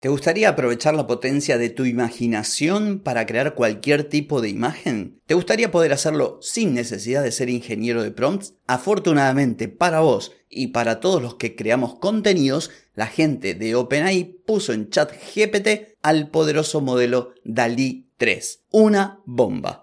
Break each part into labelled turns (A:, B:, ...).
A: ¿Te gustaría aprovechar la potencia de tu imaginación para crear cualquier tipo de imagen? ¿Te gustaría poder hacerlo sin necesidad de ser ingeniero de prompts? Afortunadamente para vos y para todos los que creamos contenidos, la gente de OpenAI puso en chat GPT al poderoso modelo DALI 3. Una bomba.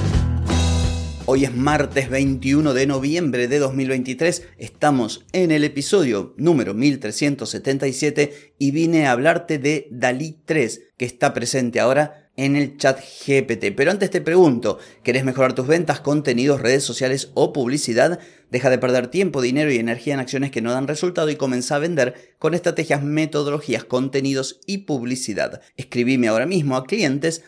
A: Hoy es martes 21 de noviembre de 2023, estamos en el episodio número 1377 y vine a hablarte de Dalí 3, que está presente ahora en el chat GPT. Pero antes te pregunto, ¿querés mejorar tus ventas, contenidos, redes sociales o publicidad? Deja de perder tiempo, dinero y energía en acciones que no dan resultado y comienza a vender con estrategias, metodologías, contenidos y publicidad. Escribime ahora mismo a clientes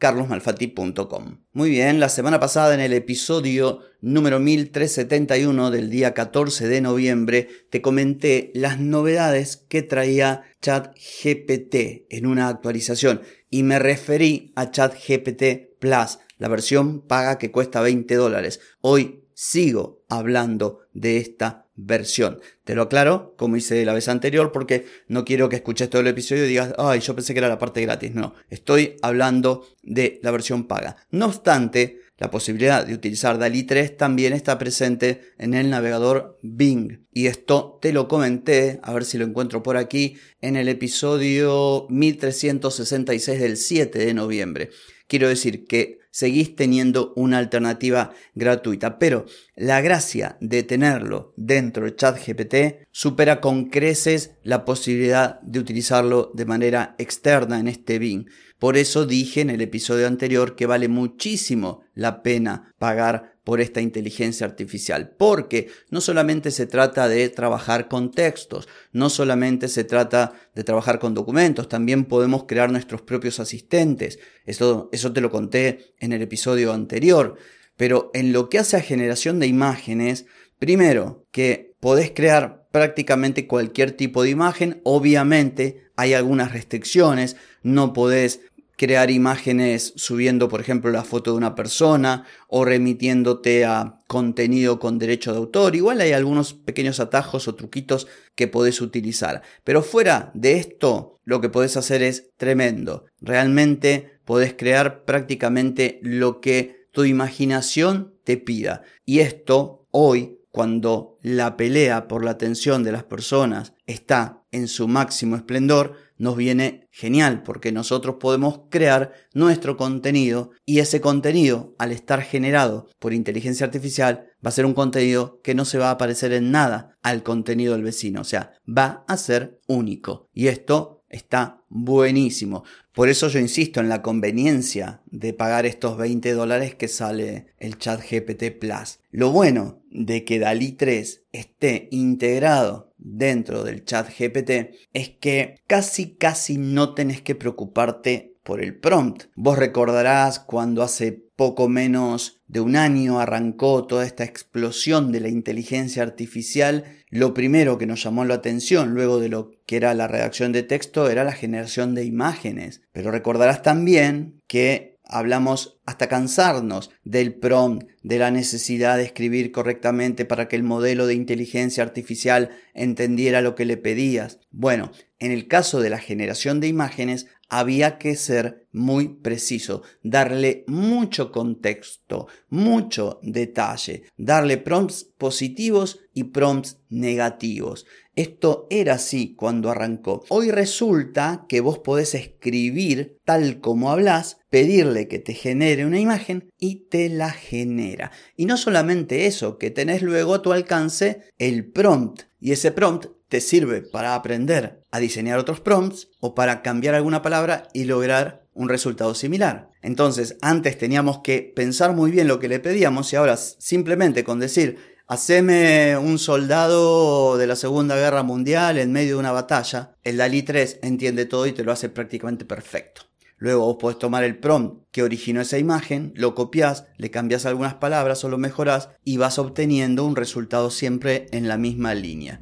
A: carlosmalfatti.com. Muy bien, la semana pasada en el episodio número 1371 del día 14 de noviembre te comenté las novedades que traía ChatGPT en una actualización y me referí a ChatGPT Plus, la versión paga que cuesta 20 dólares. Hoy sigo hablando de esta versión. Te lo aclaro, como hice la vez anterior, porque no quiero que escuches todo el episodio y digas, ay, yo pensé que era la parte gratis. No, estoy hablando de la versión paga. No obstante, la posibilidad de utilizar DALI 3 también está presente en el navegador Bing. Y esto te lo comenté, a ver si lo encuentro por aquí, en el episodio 1366 del 7 de noviembre. Quiero decir que seguís teniendo una alternativa gratuita. Pero la gracia de tenerlo dentro de ChatGPT supera con creces la posibilidad de utilizarlo de manera externa en este Bing. Por eso dije en el episodio anterior que vale muchísimo la pena pagar por esta inteligencia artificial, porque no solamente se trata de trabajar con textos, no solamente se trata de trabajar con documentos, también podemos crear nuestros propios asistentes. Eso, eso te lo conté en el episodio anterior. Pero en lo que hace a generación de imágenes, primero que podés crear prácticamente cualquier tipo de imagen, obviamente hay algunas restricciones, no podés crear imágenes subiendo, por ejemplo, la foto de una persona o remitiéndote a contenido con derecho de autor. Igual hay algunos pequeños atajos o truquitos que podés utilizar. Pero fuera de esto, lo que podés hacer es tremendo. Realmente podés crear prácticamente lo que tu imaginación te pida. Y esto hoy cuando la pelea por la atención de las personas está en su máximo esplendor, nos viene genial porque nosotros podemos crear nuestro contenido y ese contenido, al estar generado por inteligencia artificial, va a ser un contenido que no se va a parecer en nada al contenido del vecino, o sea, va a ser único. Y esto Está buenísimo. Por eso yo insisto en la conveniencia de pagar estos 20 dólares que sale el chat GPT Plus. Lo bueno de que DALI 3 esté integrado dentro del chat GPT es que casi casi no tenés que preocuparte por el prompt. Vos recordarás cuando hace poco menos de un año arrancó toda esta explosión de la inteligencia artificial, lo primero que nos llamó la atención luego de lo que era la redacción de texto era la generación de imágenes. Pero recordarás también que hablamos hasta cansarnos del prompt, de la necesidad de escribir correctamente para que el modelo de inteligencia artificial entendiera lo que le pedías. Bueno, en el caso de la generación de imágenes había que ser muy preciso, darle mucho contexto, mucho detalle, darle prompts positivos y prompts negativos. Esto era así cuando arrancó. Hoy resulta que vos podés escribir tal como hablas, pedirle que te genere una imagen y te la genera. Y no solamente eso, que tenés luego a tu alcance el prompt. Y ese prompt te sirve para aprender a diseñar otros prompts o para cambiar alguna palabra y lograr un resultado similar. Entonces, antes teníamos que pensar muy bien lo que le pedíamos y ahora simplemente con decir haceme un soldado de la Segunda Guerra Mundial en medio de una batalla. El DALI 3 entiende todo y te lo hace prácticamente perfecto. Luego vos podés tomar el prompt que originó esa imagen, lo copias, le cambias algunas palabras o lo mejorás y vas obteniendo un resultado siempre en la misma línea.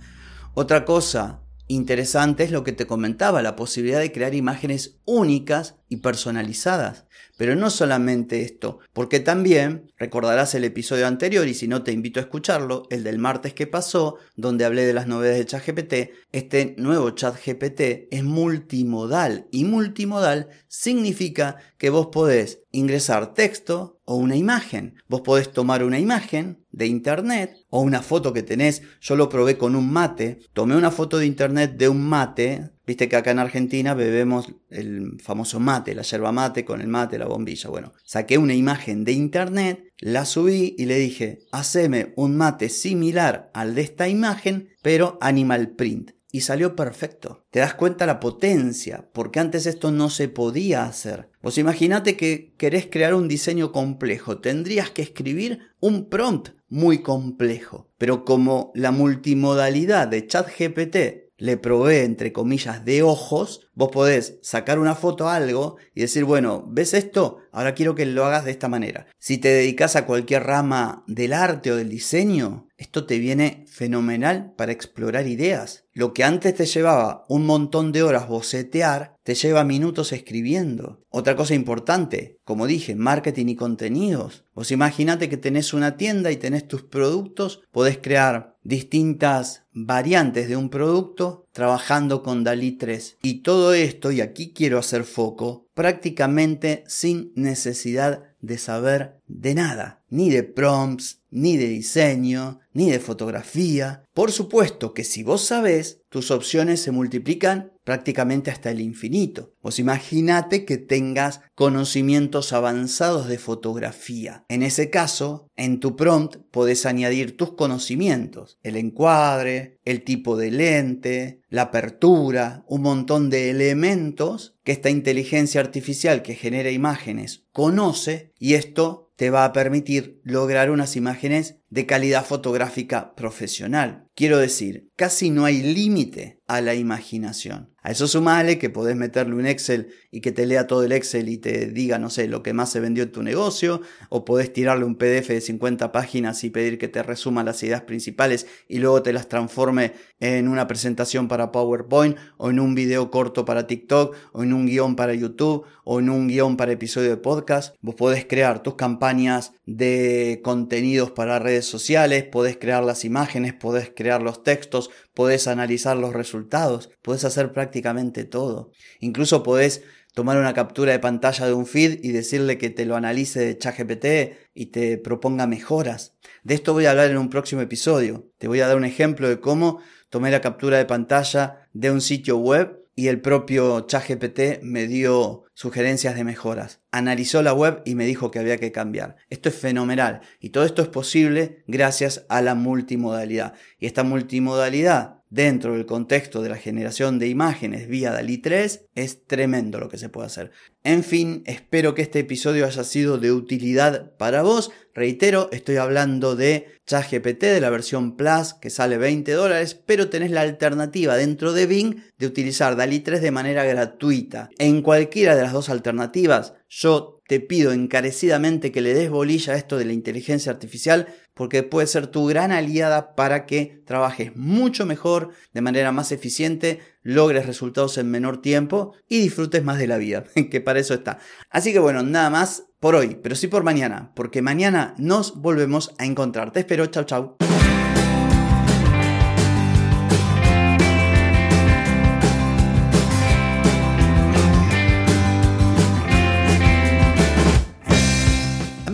A: Otra cosa interesante es lo que te comentaba, la posibilidad de crear imágenes únicas y personalizadas. Pero no solamente esto, porque también recordarás el episodio anterior y si no te invito a escucharlo, el del martes que pasó, donde hablé de las novedades de ChatGPT, este nuevo ChatGPT es multimodal y multimodal significa que vos podés ingresar texto o una imagen. Vos podés tomar una imagen de internet o una foto que tenés. Yo lo probé con un mate. Tomé una foto de internet de un mate Viste que acá en Argentina bebemos el famoso mate, la yerba mate con el mate, la bombilla. Bueno, saqué una imagen de internet, la subí y le dije, haceme un mate similar al de esta imagen, pero animal print. Y salió perfecto. Te das cuenta la potencia, porque antes esto no se podía hacer. Vos imaginate que querés crear un diseño complejo, tendrías que escribir un prompt muy complejo. Pero como la multimodalidad de ChatGPT le provee, entre comillas, de ojos, vos podés sacar una foto a algo y decir, bueno, ¿ves esto? Ahora quiero que lo hagas de esta manera. Si te dedicas a cualquier rama del arte o del diseño, esto te viene fenomenal para explorar ideas. Lo que antes te llevaba un montón de horas bocetear, te lleva minutos escribiendo. Otra cosa importante, como dije, marketing y contenidos. Vos imaginate que tenés una tienda y tenés tus productos, podés crear distintas variantes de un producto trabajando con Dalí 3. Y todo esto, y aquí quiero hacer foco, prácticamente sin necesidad de saber de nada, ni de prompts, ni de diseño, ni de fotografía. Por supuesto que si vos sabés, tus opciones se multiplican prácticamente hasta el infinito. Vos imaginate que tengas conocimientos avanzados de fotografía. En ese caso, en tu prompt podés añadir tus conocimientos, el encuadre, el tipo de lente, la apertura, un montón de elementos que esta inteligencia artificial que genera imágenes conoce y esto te va a permitir lograr unas imágenes de calidad fotográfica profesional. Quiero decir, casi no hay límite a la imaginación. A eso sumale que podés meterle un Excel y que te lea todo el Excel y te diga, no sé, lo que más se vendió en tu negocio, o podés tirarle un PDF de 50 páginas y pedir que te resuma las ideas principales y luego te las transforme en una presentación para PowerPoint, o en un video corto para TikTok, o en un guion para YouTube, o en un guion para episodio de podcast. Vos podés crear tus campañas de contenidos para redes sociales, podés crear las imágenes, podés crear los textos, podés analizar los resultados, podés hacer prácticamente todo. Incluso podés tomar una captura de pantalla de un feed y decirle que te lo analice de ChatGPT y te proponga mejoras. De esto voy a hablar en un próximo episodio. Te voy a dar un ejemplo de cómo tomé la captura de pantalla de un sitio web y el propio ChatGPT me dio sugerencias de mejoras. Analizó la web y me dijo que había que cambiar. Esto es fenomenal y todo esto es posible gracias a la multimodalidad. Y esta multimodalidad dentro del contexto de la generación de imágenes vía DALI 3 es tremendo lo que se puede hacer. En fin, espero que este episodio haya sido de utilidad para vos. Reitero, estoy hablando de ChatGPT de la versión Plus que sale 20 dólares, pero tenés la alternativa dentro de Bing de utilizar DALI 3 de manera gratuita. En cualquiera de las dos alternativas, yo te pido encarecidamente que le des bolilla a esto de la inteligencia artificial porque puede ser tu gran aliada para que trabajes mucho mejor, de manera más eficiente, logres resultados en menor tiempo y disfrutes más de la vida, que para eso está. Así que bueno, nada más por hoy, pero sí por mañana, porque mañana nos volvemos a encontrar. Te espero, chao chao.